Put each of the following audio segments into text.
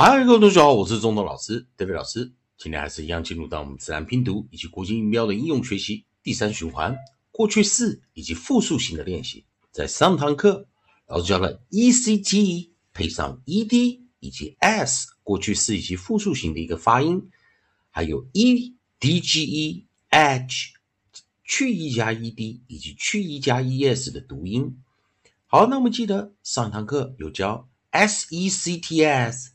嗨，各位同学好，我是中东老师 David 老师。今天还是一样进入到我们自然拼读以及国际音标的应用学习第三循环，过去式以及复数型的练习。在上堂课，老师教了 e c t 配上 e d 以及 s 过去式以及复数型的一个发音，还有 e d g e edge 去 e 加 e d 以及去 e 加 e s 的读音。好，那我们记得上堂课有教 s e c t s。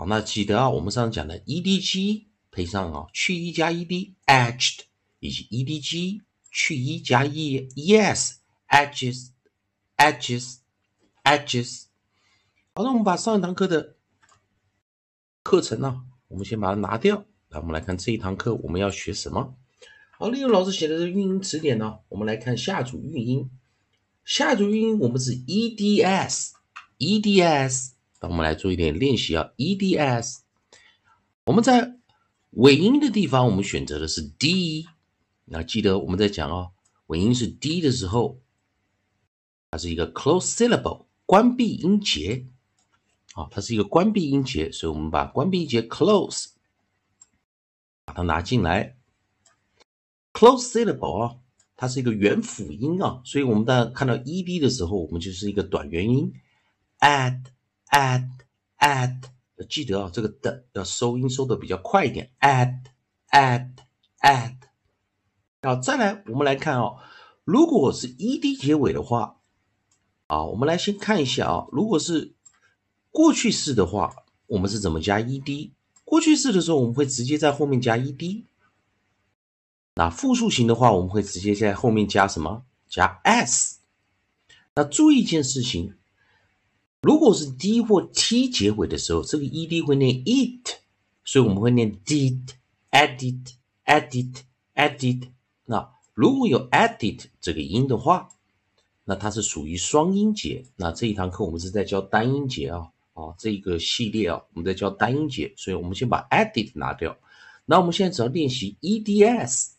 好，那记得啊，我们上次讲的 e d g 配上啊去 e 加 e d，edged，以及 e d g 去 e 加 e，yes，edges，edges，edges。好，那我们把上一堂课的课程呢，我们先把它拿掉。来，我们来看这一堂课我们要学什么。好，利用老师写的这运音词典呢，我们来看下组运音。下组运音我们是 e d s，e d s。那我们来做一点练习啊，e d s，我们在尾音的地方，我们选择的是 d。那记得我们在讲哦，尾音是 d 的时候，它是一个 close syllable，关闭音节。啊，它是一个关闭音节，所以我们把关闭音节 close 把它拿进来。close syllable 啊，它是一个元辅音啊，所以我们在看到 e d 的时候，我们就是一个短元音 add。Add add，记得啊，这个的要收音收的比较快一点。add add add，好，再来我们来看哦，如果是 ed 结尾的话，啊，我们来先看一下啊，如果是过去式的话，我们是怎么加 ed？过去式的时候，我们会直接在后面加 ed。那复数型的话，我们会直接在后面加什么？加 s。那注意一件事情。如果是 d 或 t 结尾的时候，这个 ed 会念 it，所以我们会念 did，edit，edit，edit。那如果有 edit 这个音的话，那它是属于双音节。那这一堂课我们是在教单音节啊，啊，这个系列啊，我们在教单音节，所以我们先把 edit 拿掉。那我们现在只要练习 eds，eds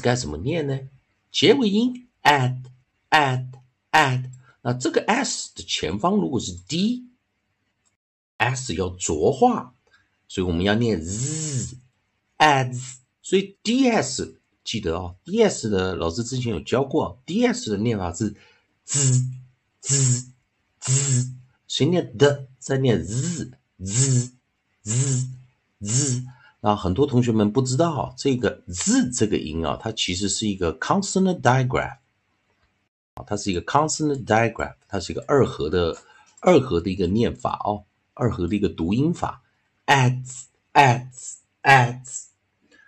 该怎么念呢？结尾音 add，add，add。那这个 s 的前方如果是 d，s 要浊化，所以我们要念 z as，。所以 ds 记得哦，ds 的老师之前有教过，ds 的念法是 z z z，所以念的再念 z z z z。那很多同学们不知道这个 z 这个音啊，它其实是一个 consonant digraph。它是一个 consonant digraph，它是一个二合的二合的一个念法哦，二合的一个读音法 ads, ads, ads。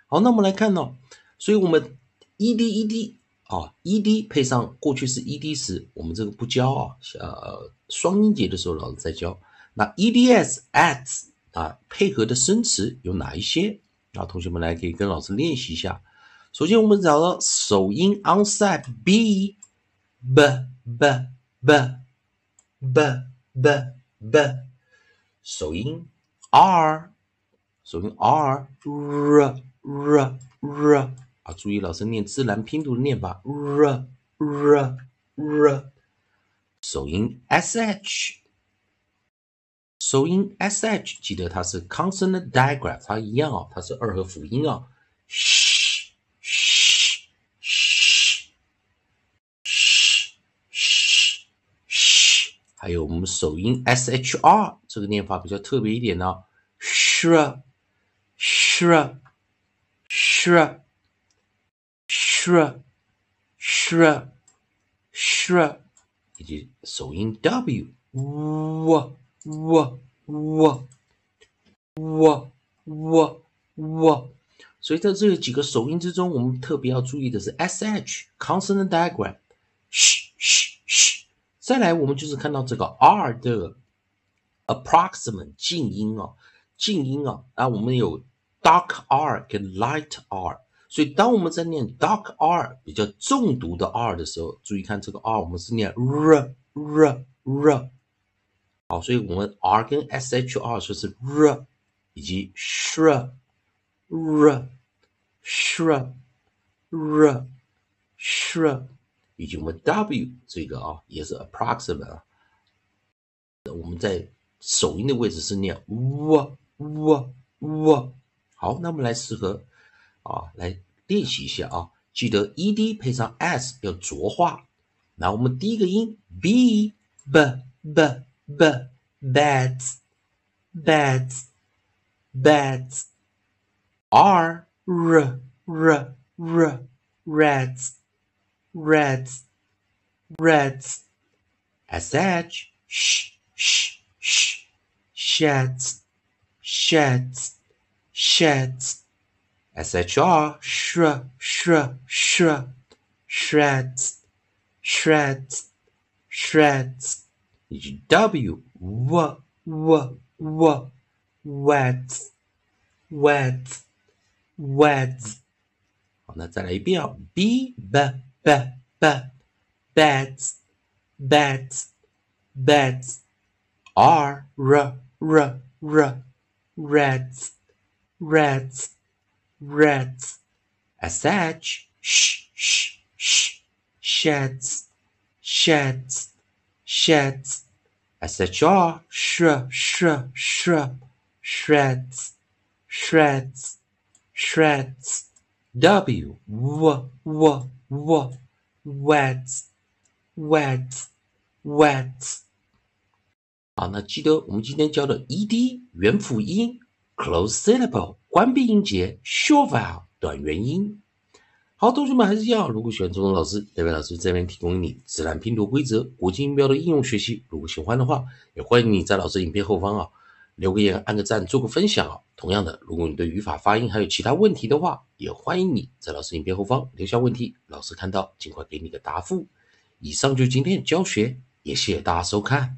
好，那我们来看呢，所以我们 ed ed 啊，ed 配上过去式 ed 时，我们这个不教啊，呃，双音节的时候老师在教。那 eds adds 啊，配合的生词有哪一些？啊，同学们来可以跟老师练习一下。首先我们找到首音 onside b。B b b b b b，首音 r，首音 r r r r 啊，注意老师念自然拼读的念法 r r r，首音 sh，首音 sh，记得它是 consonant digraph，它一样哦，它是二合辅音哦。还有我们首音 s h r 这个念法比较特别一点呢，shra，shra，shra，shra，shra，以及首音 w w w w w w w，所以在这几个首音之中，我们特别要注意的是 s h consonant diagram。再来，我们就是看到这个 r 的 approximate 静音哦，静音哦。啊，我们有 dark R 跟 light R，所以当我们在念 dark R 比较重读的 R 的时候，注意看这个 R，我们是念 r r r。好，所以我们 R 跟 SHR 说是 r，以及 sh r sh r sh r 以及我们 W 这个啊也是 approximate 啊。我们在首音的位置是念 w w w。好，那我们来适合啊来练习一下啊，记得 ed 配上 s 要浊化。那我们第一个音 b b b b beds beds beds r r r r reds reds reds sh sh sh sh sheds sheds sheds shr sh sh sh shreds shreds shreds W w w w wet wet wet 好，那再来一遍啊，B b B b beds beds beds R r r r. Reds reds reds sh sh sh. Sh sheds sheds sheds SHR sh sh sh. Shreds shreds shreds w w w wets wets wets 好，那记得我们今天教的 ed 元辅音、close syllable 关闭音节、short vowel 短元音。好，同学们还是要，如果喜欢中文老师，代表老师这边提供你自然拼读规则、国际音标的应用学习。如果喜欢的话，也欢迎你在老师影片后方啊留个言、按个赞、做个分享啊。同样的，如果你对语法、发音还有其他问题的话，也欢迎你在老师影片后方留下问题，老师看到尽快给你个答复。以上就是今天的教学，也谢谢大家收看。